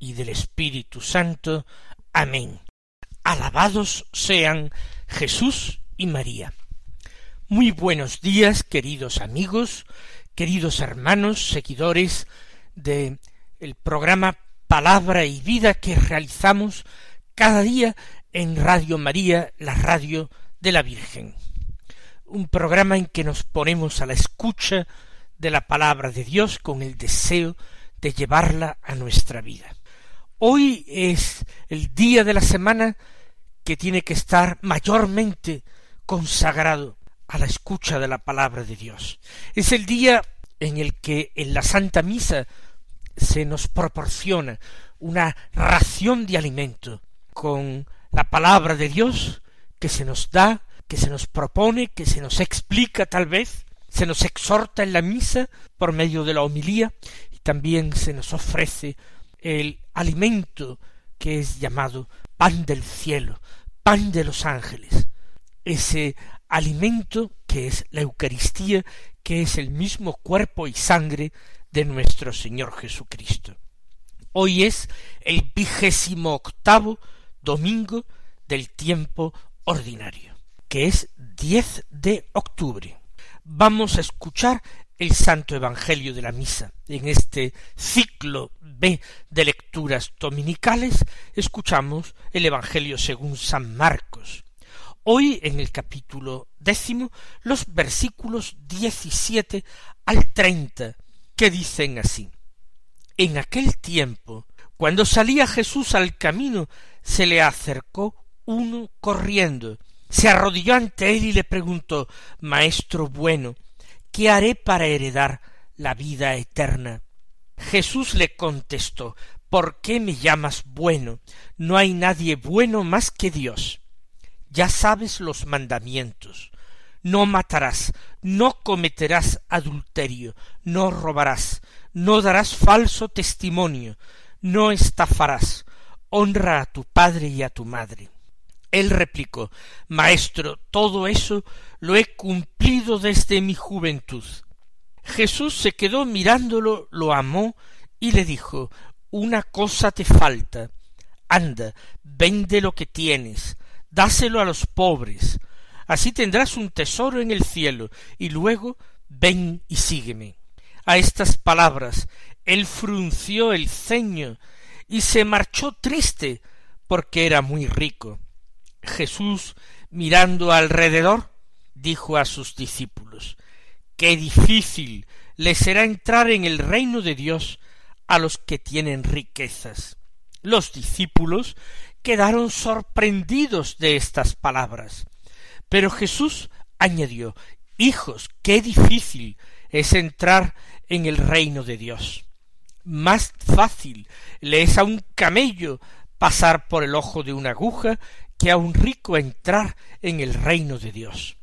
y del Espíritu Santo. Amén. Alabados sean Jesús y María. Muy buenos días, queridos amigos, queridos hermanos, seguidores de el programa Palabra y Vida que realizamos cada día en Radio María, la radio de la Virgen. Un programa en que nos ponemos a la escucha de la palabra de Dios con el deseo de llevarla a nuestra vida. Hoy es el día de la semana que tiene que estar mayormente consagrado a la escucha de la palabra de Dios. Es el día en el que en la Santa Misa se nos proporciona una ración de alimento con la palabra de Dios que se nos da, que se nos propone, que se nos explica tal vez, se nos exhorta en la misa por medio de la homilía y también se nos ofrece el alimento que es llamado pan del cielo, pan de los ángeles, ese alimento que es la Eucaristía, que es el mismo cuerpo y sangre de nuestro Señor Jesucristo. Hoy es el vigésimo octavo domingo del tiempo ordinario, que es 10 de octubre vamos a escuchar el Santo Evangelio de la Misa. En este ciclo B de lecturas dominicales escuchamos el Evangelio según San Marcos. Hoy en el capítulo décimo los versículos diecisiete al treinta que dicen así. En aquel tiempo, cuando salía Jesús al camino, se le acercó uno corriendo se arrodilló ante él y le preguntó Maestro bueno, ¿qué haré para heredar la vida eterna? Jesús le contestó ¿Por qué me llamas bueno? No hay nadie bueno más que Dios. Ya sabes los mandamientos. No matarás, no cometerás adulterio, no robarás, no darás falso testimonio, no estafarás, honra a tu padre y a tu madre. Él replicó Maestro, todo eso lo he cumplido desde mi juventud. Jesús se quedó mirándolo, lo amó y le dijo Una cosa te falta. Anda, vende lo que tienes, dáselo a los pobres, así tendrás un tesoro en el cielo, y luego ven y sígueme. A estas palabras él frunció el ceño y se marchó triste porque era muy rico. Jesús, mirando alrededor, dijo a sus discípulos Qué difícil les será entrar en el reino de Dios a los que tienen riquezas. Los discípulos quedaron sorprendidos de estas palabras. Pero Jesús añadió Hijos, qué difícil es entrar en el reino de Dios. Más fácil le es a un camello pasar por el ojo de una aguja que a un rico entrar en el reino de Dios.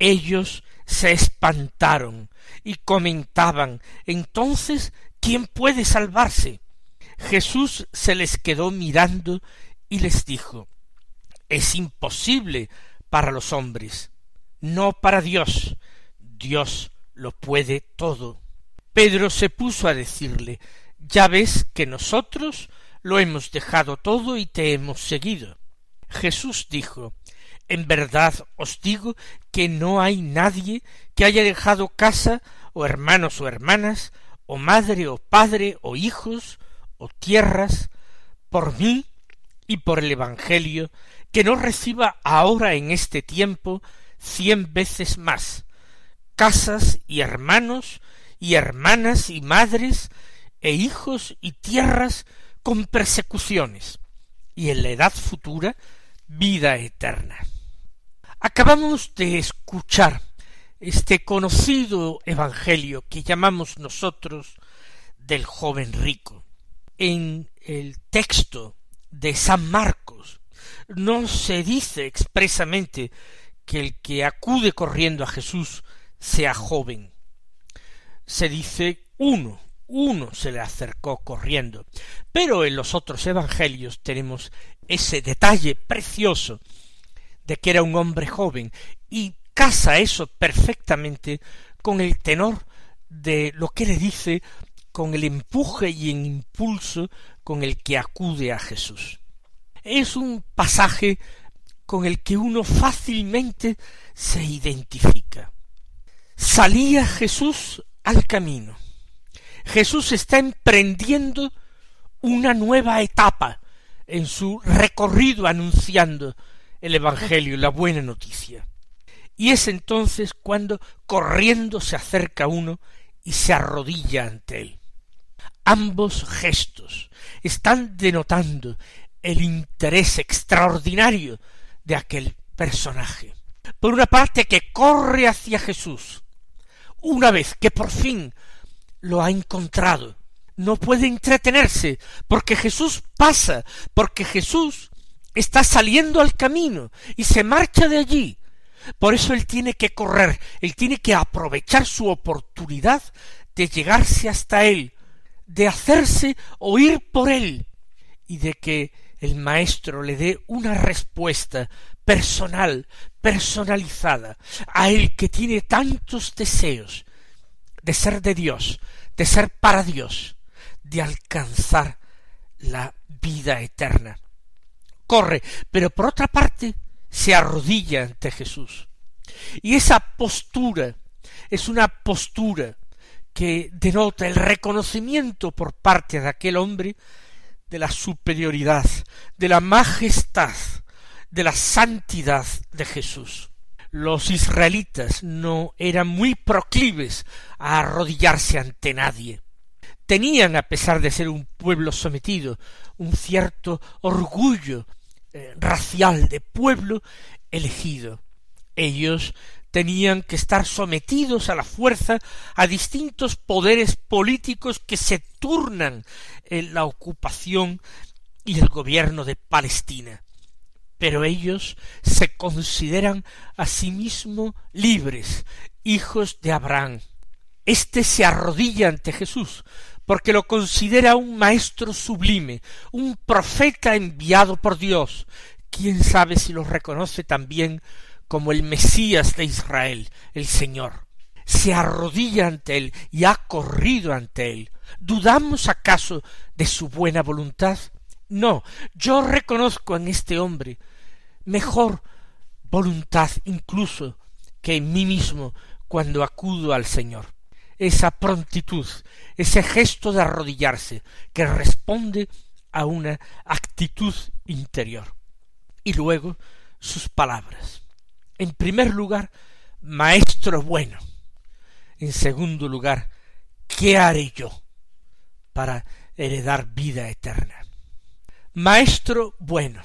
Ellos se espantaron y comentaban entonces ¿quién puede salvarse? Jesús se les quedó mirando y les dijo es imposible para los hombres, no para Dios. Dios lo puede todo. Pedro se puso a decirle ya ves que nosotros lo hemos dejado todo y te hemos seguido. Jesús dijo En verdad os digo que no hay nadie que haya dejado casa o hermanos o hermanas, o madre o padre o hijos o tierras, por mí y por el Evangelio, que no reciba ahora en este tiempo cien veces más casas y hermanos y hermanas y madres e hijos y tierras con persecuciones, y en la edad futura vida eterna. Acabamos de escuchar este conocido Evangelio que llamamos nosotros del joven rico. En el texto de San Marcos. No se dice expresamente que el que acude corriendo a Jesús sea joven. Se dice uno, uno se le acercó corriendo. Pero en los otros evangelios tenemos ese detalle precioso de que era un hombre joven y casa eso perfectamente con el tenor de lo que le dice, con el empuje y el impulso con el que acude a Jesús. Es un pasaje con el que uno fácilmente se identifica. Salía Jesús al camino. Jesús está emprendiendo una nueva etapa en su recorrido anunciando el Evangelio, la buena noticia. Y es entonces cuando corriendo se acerca uno y se arrodilla ante él. Ambos gestos están denotando el interés extraordinario de aquel personaje. Por una parte que corre hacia Jesús, una vez que por fin lo ha encontrado, no puede entretenerse, porque Jesús pasa, porque Jesús está saliendo al camino y se marcha de allí. Por eso él tiene que correr, él tiene que aprovechar su oportunidad de llegarse hasta él, de hacerse oír por él, y de que el maestro le dé una respuesta personal, personalizada, a él que tiene tantos deseos de ser de Dios, de ser para Dios, de alcanzar la vida eterna. Corre, pero por otra parte se arrodilla ante Jesús. Y esa postura es una postura que denota el reconocimiento por parte de aquel hombre de la superioridad, de la majestad, de la santidad de Jesús. Los israelitas no eran muy proclives a arrodillarse ante nadie. Tenían, a pesar de ser un pueblo sometido, un cierto orgullo eh, racial de pueblo elegido. Ellos tenían que estar sometidos a la fuerza a distintos poderes políticos que se turnan en la ocupación y el gobierno de Palestina. Pero ellos se consideran a sí mismos libres, hijos de Abraham. Este se arrodilla ante Jesús, porque lo considera un maestro sublime, un profeta enviado por Dios. Quién sabe si lo reconoce también como el Mesías de Israel, el Señor. Se arrodilla ante él y ha corrido ante él. ¿Dudamos acaso de su buena voluntad? No, yo reconozco en este hombre mejor voluntad incluso que en mí mismo cuando acudo al Señor. Esa prontitud, ese gesto de arrodillarse que responde a una actitud interior. Y luego sus palabras. En primer lugar, maestro bueno. En segundo lugar, ¿qué haré yo para heredar vida eterna? Maestro bueno.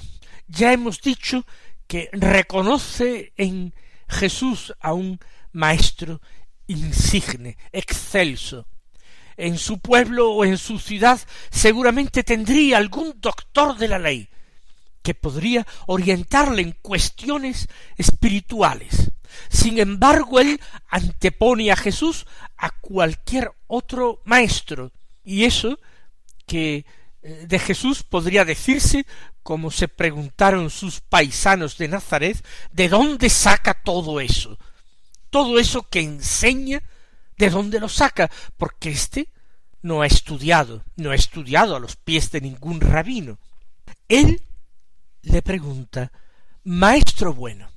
Ya hemos dicho que reconoce en Jesús a un maestro insigne, excelso. En su pueblo o en su ciudad seguramente tendría algún doctor de la ley, que podría orientarle en cuestiones espirituales. Sin embargo, él antepone a Jesús a cualquier otro maestro. Y eso que de Jesús podría decirse, como se preguntaron sus paisanos de Nazaret, ¿de dónde saca todo eso? Todo eso que enseña, ¿de dónde lo saca? Porque éste no ha estudiado, no ha estudiado a los pies de ningún rabino. Él le pregunta Maestro bueno,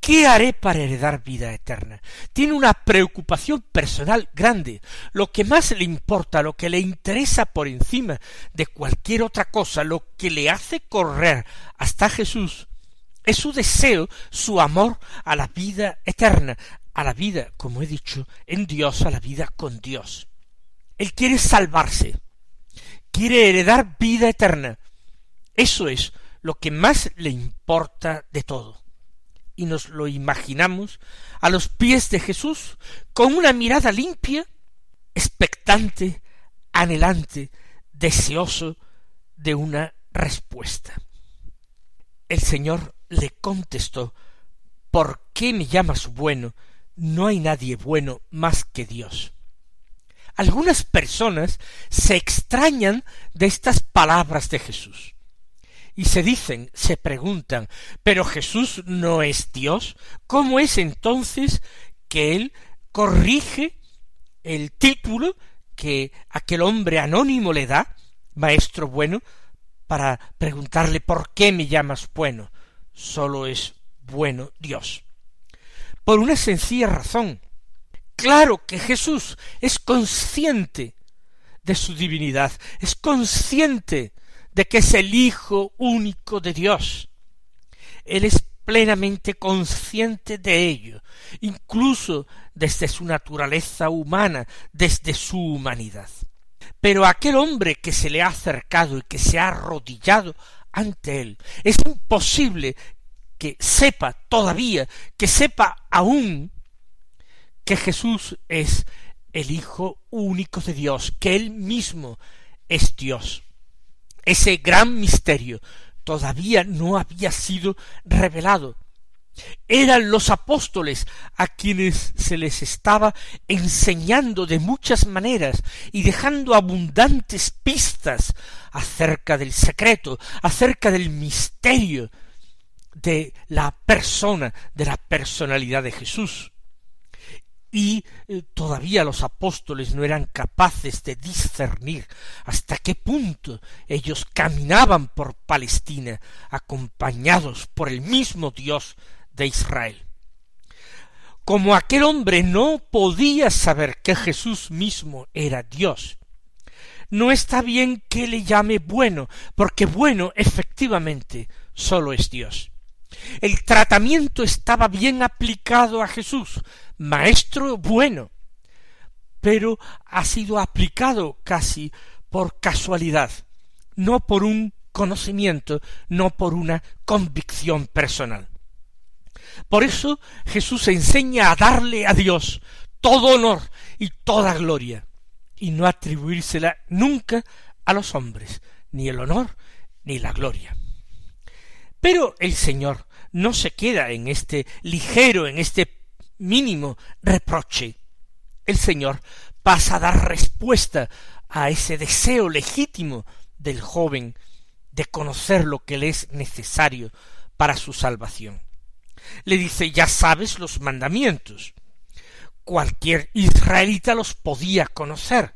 ¿qué haré para heredar vida eterna? Tiene una preocupación personal grande. Lo que más le importa, lo que le interesa por encima de cualquier otra cosa, lo que le hace correr hasta Jesús, es su deseo, su amor a la vida eterna, a la vida, como he dicho, en Dios, a la vida con Dios. Él quiere salvarse, quiere heredar vida eterna. Eso es lo que más le importa de todo. Y nos lo imaginamos a los pies de Jesús con una mirada limpia, expectante, anhelante, deseoso de una respuesta. El Señor le contestó ¿Por qué me llamas bueno? No hay nadie bueno más que Dios. Algunas personas se extrañan de estas palabras de Jesús y se dicen, se preguntan, pero Jesús no es Dios, ¿cómo es entonces que él corrige el título que aquel hombre anónimo le da, maestro bueno, para preguntarle por qué me llamas bueno? Solo es bueno Dios. Por una sencilla razón. Claro que Jesús es consciente de su divinidad, es consciente de que es el Hijo único de Dios. Él es plenamente consciente de ello, incluso desde su naturaleza humana, desde su humanidad. Pero aquel hombre que se le ha acercado y que se ha arrodillado ante él, es imposible que sepa todavía, que sepa aún que Jesús es el Hijo único de Dios, que Él mismo es Dios ese gran misterio todavía no había sido revelado. Eran los apóstoles a quienes se les estaba enseñando de muchas maneras y dejando abundantes pistas acerca del secreto, acerca del misterio de la persona, de la personalidad de Jesús y eh, todavía los apóstoles no eran capaces de discernir hasta qué punto ellos caminaban por Palestina acompañados por el mismo Dios de Israel. Como aquel hombre no podía saber que Jesús mismo era Dios, no está bien que le llame bueno, porque bueno efectivamente sólo es Dios. El tratamiento estaba bien aplicado a Jesús, maestro bueno, pero ha sido aplicado casi por casualidad, no por un conocimiento, no por una convicción personal. Por eso Jesús enseña a darle a Dios todo honor y toda gloria, y no atribuírsela nunca a los hombres, ni el honor ni la gloria. Pero el Señor no se queda en este ligero, en este mínimo reproche. El Señor pasa a dar respuesta a ese deseo legítimo del joven de conocer lo que le es necesario para su salvación. Le dice ya sabes los mandamientos. Cualquier israelita los podía conocer.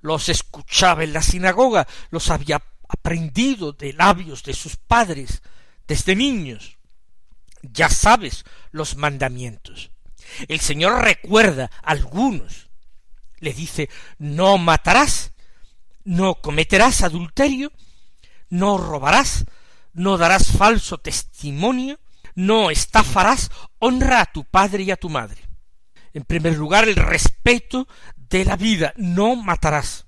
Los escuchaba en la sinagoga, los había aprendido de labios de sus padres desde niños ya sabes los mandamientos. El Señor recuerda algunos. Le dice, no matarás, no cometerás adulterio, no robarás, no darás falso testimonio, no estafarás, honra a tu padre y a tu madre. En primer lugar, el respeto de la vida, no matarás.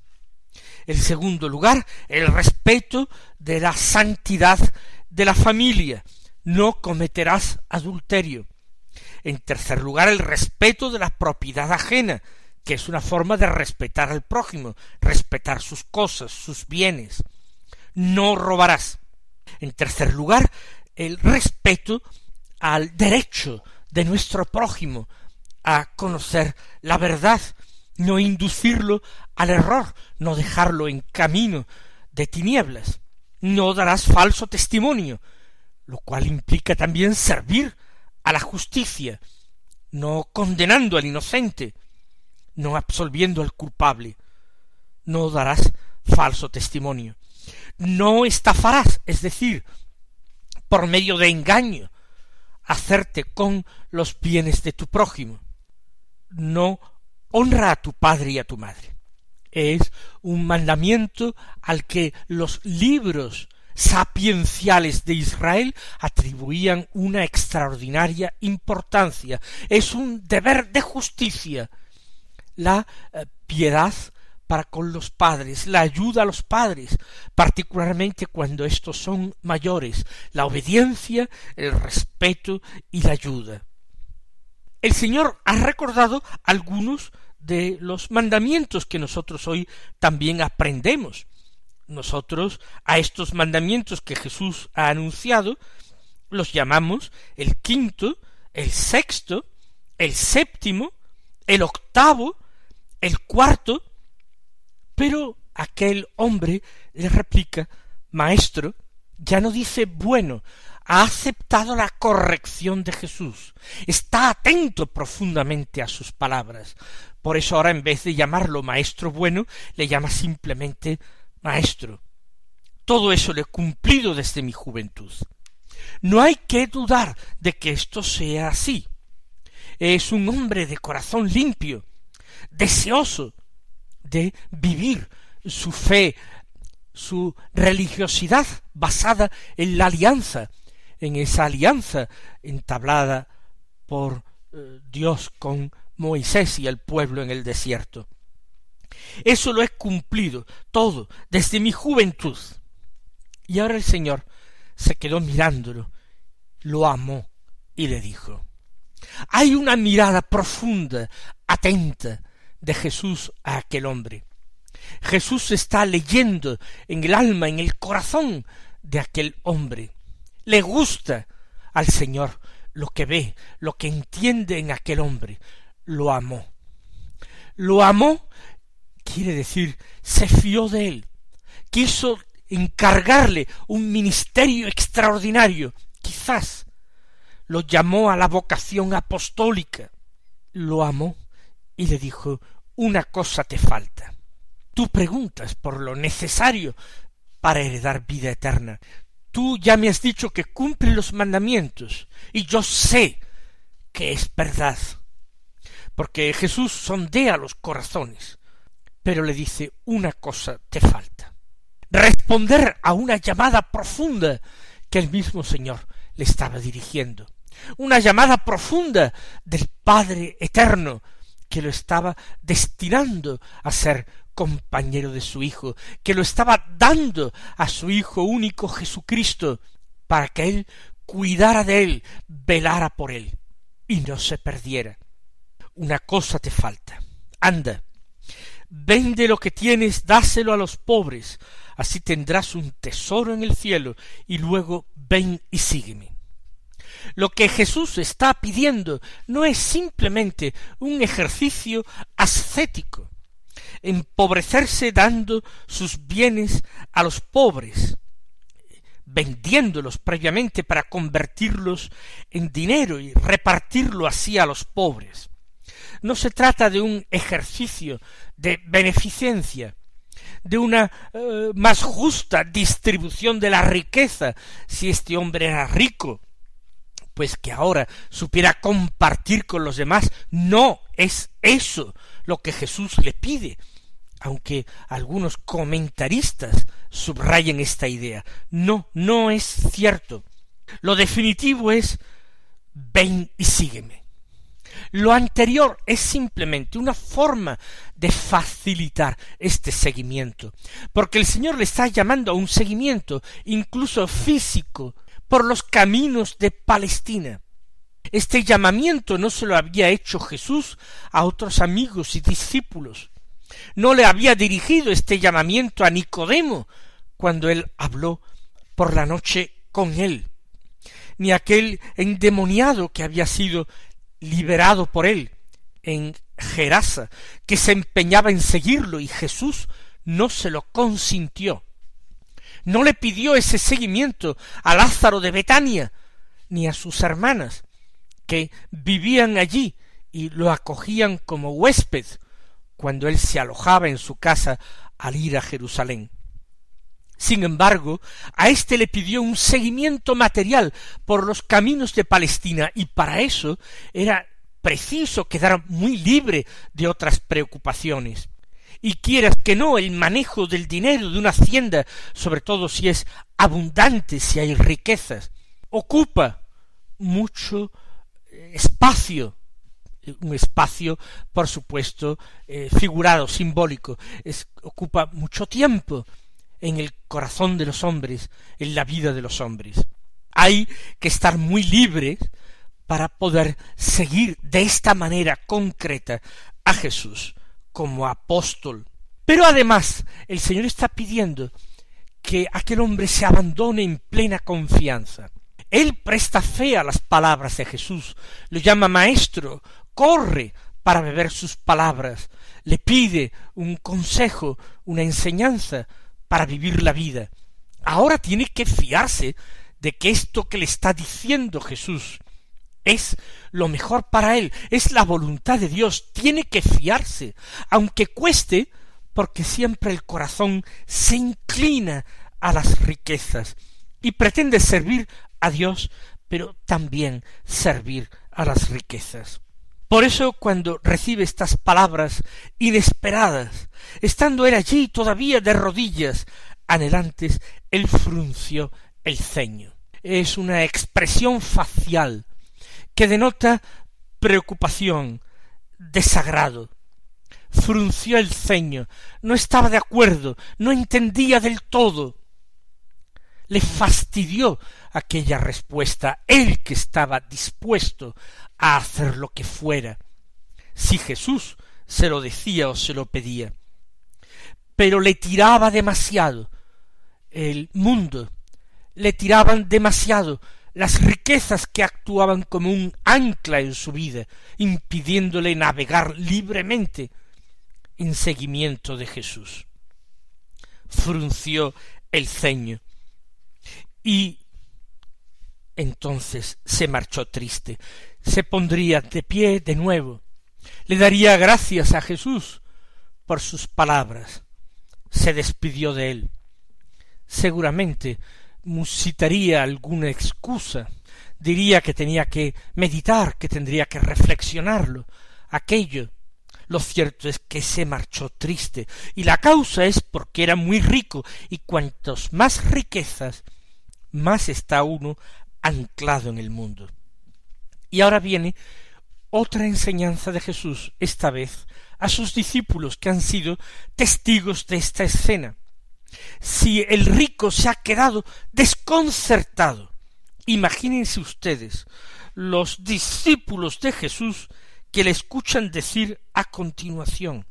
En segundo lugar, el respeto de la santidad de la familia, no cometerás adulterio. En tercer lugar, el respeto de la propiedad ajena, que es una forma de respetar al prójimo, respetar sus cosas, sus bienes. No robarás. En tercer lugar, el respeto al derecho de nuestro prójimo a conocer la verdad, no inducirlo al error, no dejarlo en camino de tinieblas. No darás falso testimonio, lo cual implica también servir a la justicia, no condenando al inocente, no absolviendo al culpable, no darás falso testimonio, no estafarás, es decir, por medio de engaño, hacerte con los bienes de tu prójimo, no honra a tu padre y a tu madre. Es un mandamiento al que los libros sapienciales de Israel atribuían una extraordinaria importancia. Es un deber de justicia la eh, piedad para con los padres, la ayuda a los padres, particularmente cuando estos son mayores, la obediencia, el respeto y la ayuda. El Señor ha recordado algunos de los mandamientos que nosotros hoy también aprendemos. Nosotros a estos mandamientos que Jesús ha anunciado los llamamos el quinto, el sexto, el séptimo, el octavo, el cuarto, pero aquel hombre le replica Maestro, ya no dice bueno, ha aceptado la corrección de Jesús, está atento profundamente a sus palabras. Por eso ahora en vez de llamarlo maestro bueno, le llama simplemente maestro. Todo eso lo he cumplido desde mi juventud. No hay que dudar de que esto sea así. Es un hombre de corazón limpio, deseoso de vivir su fe, su religiosidad basada en la alianza, en esa alianza entablada por eh, Dios con Moisés y el pueblo en el desierto. Eso lo he cumplido todo desde mi juventud. Y ahora el Señor se quedó mirándolo, lo amó y le dijo hay una mirada profunda, atenta, de Jesús a aquel hombre. Jesús está leyendo en el alma, en el corazón de aquel hombre. Le gusta al Señor lo que ve, lo que entiende en aquel hombre. Lo amó. Lo amó quiere decir se fió de él. Quiso encargarle un ministerio extraordinario. Quizás lo llamó a la vocación apostólica. Lo amó y le dijo una cosa te falta. Tú preguntas por lo necesario para heredar vida eterna. Tú ya me has dicho que cumple los mandamientos, y yo sé que es verdad, porque Jesús sondea los corazones, pero le dice una cosa te falta. Responder a una llamada profunda que el mismo Señor le estaba dirigiendo. Una llamada profunda del Padre eterno que lo estaba destinando a ser compañero de su Hijo, que lo estaba dando a su Hijo único Jesucristo, para que él cuidara de él, velara por él, y no se perdiera. Una cosa te falta. Anda, vende lo que tienes, dáselo a los pobres, así tendrás un tesoro en el cielo, y luego ven y sígueme. Lo que Jesús está pidiendo no es simplemente un ejercicio ascético, empobrecerse dando sus bienes a los pobres, vendiéndolos previamente para convertirlos en dinero y repartirlo así a los pobres. No se trata de un ejercicio de beneficencia, de una eh, más justa distribución de la riqueza, si este hombre era rico, pues que ahora supiera compartir con los demás. No es eso lo que Jesús le pide, aunque algunos comentaristas subrayen esta idea. No, no es cierto. Lo definitivo es ven y sígueme. Lo anterior es simplemente una forma de facilitar este seguimiento, porque el Señor le está llamando a un seguimiento, incluso físico, por los caminos de Palestina. Este llamamiento no se lo había hecho Jesús a otros amigos y discípulos. No le había dirigido este llamamiento a Nicodemo cuando él habló por la noche con él, ni aquel endemoniado que había sido liberado por él en Gerasa, que se empeñaba en seguirlo y Jesús no se lo consintió. No le pidió ese seguimiento a Lázaro de Betania, ni a sus hermanas, que vivían allí y lo acogían como huésped cuando él se alojaba en su casa al ir a Jerusalén. Sin embargo, a éste le pidió un seguimiento material por los caminos de Palestina y para eso era preciso quedar muy libre de otras preocupaciones y quieras que no el manejo del dinero de una hacienda, sobre todo si es abundante, si hay riquezas, ocupa mucho eh, espacio, un espacio, por supuesto, eh, figurado, simbólico, ocupa mucho tiempo en el corazón de los hombres, en la vida de los hombres. Hay que estar muy libres para poder seguir de esta manera concreta a Jesús como apóstol. Pero además el Señor está pidiendo que aquel hombre se abandone en plena confianza. Él presta fe a las palabras de Jesús, lo llama maestro, corre para beber sus palabras, le pide un consejo, una enseñanza para vivir la vida. Ahora tiene que fiarse de que esto que le está diciendo Jesús es lo mejor para él, es la voluntad de Dios, tiene que fiarse, aunque cueste, porque siempre el corazón se inclina a las riquezas y pretende servir a Dios, pero también servir a las riquezas. Por eso cuando recibe estas palabras inesperadas, estando él allí todavía de rodillas, anhelantes, él frunció el ceño. Es una expresión facial que denota preocupación, desagrado. Frunció el ceño, no estaba de acuerdo, no entendía del todo. Le fastidió aquella respuesta, él que estaba dispuesto a hacer lo que fuera, si Jesús se lo decía o se lo pedía. Pero le tiraba demasiado el mundo, le tiraban demasiado las riquezas que actuaban como un ancla en su vida, impidiéndole navegar libremente en seguimiento de Jesús. Frunció el ceño y entonces se marchó triste, se pondría de pie de nuevo, le daría gracias a Jesús por sus palabras, se despidió de él. Seguramente musitaría alguna excusa, diría que tenía que meditar, que tendría que reflexionarlo, aquello. Lo cierto es que se marchó triste, y la causa es porque era muy rico, y cuantos más riquezas, más está uno anclado en el mundo. Y ahora viene otra enseñanza de Jesús, esta vez a sus discípulos que han sido testigos de esta escena. Si el rico se ha quedado desconcertado, imagínense ustedes los discípulos de Jesús que le escuchan decir a continuación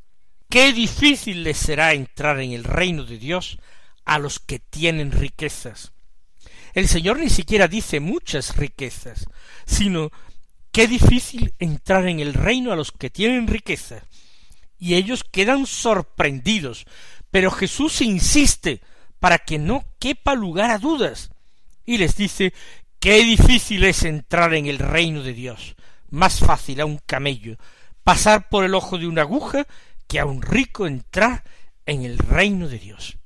qué difícil les será entrar en el reino de Dios a los que tienen riquezas. El Señor ni siquiera dice muchas riquezas, sino qué difícil entrar en el reino a los que tienen riquezas. Y ellos quedan sorprendidos, pero Jesús insiste para que no quepa lugar a dudas, y les dice qué difícil es entrar en el reino de Dios, más fácil a un camello pasar por el ojo de una aguja que a un rico entrar en el reino de Dios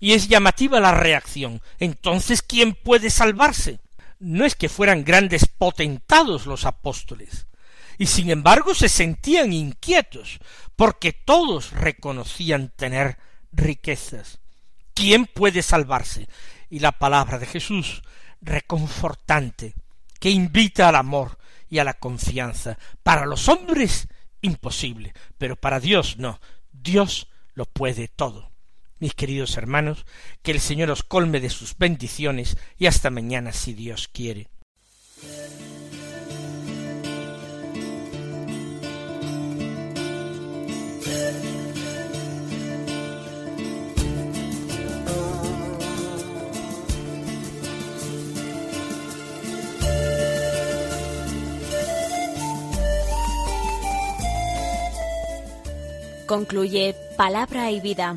y es llamativa la reacción. Entonces, ¿quién puede salvarse? No es que fueran grandes potentados los apóstoles, y sin embargo se sentían inquietos, porque todos reconocían tener riquezas. ¿Quién puede salvarse? Y la palabra de Jesús, reconfortante, que invita al amor y a la confianza. Para los hombres, imposible, pero para Dios no. Dios lo puede todo mis queridos hermanos, que el Señor os colme de sus bendiciones y hasta mañana si Dios quiere. Concluye Palabra y Vida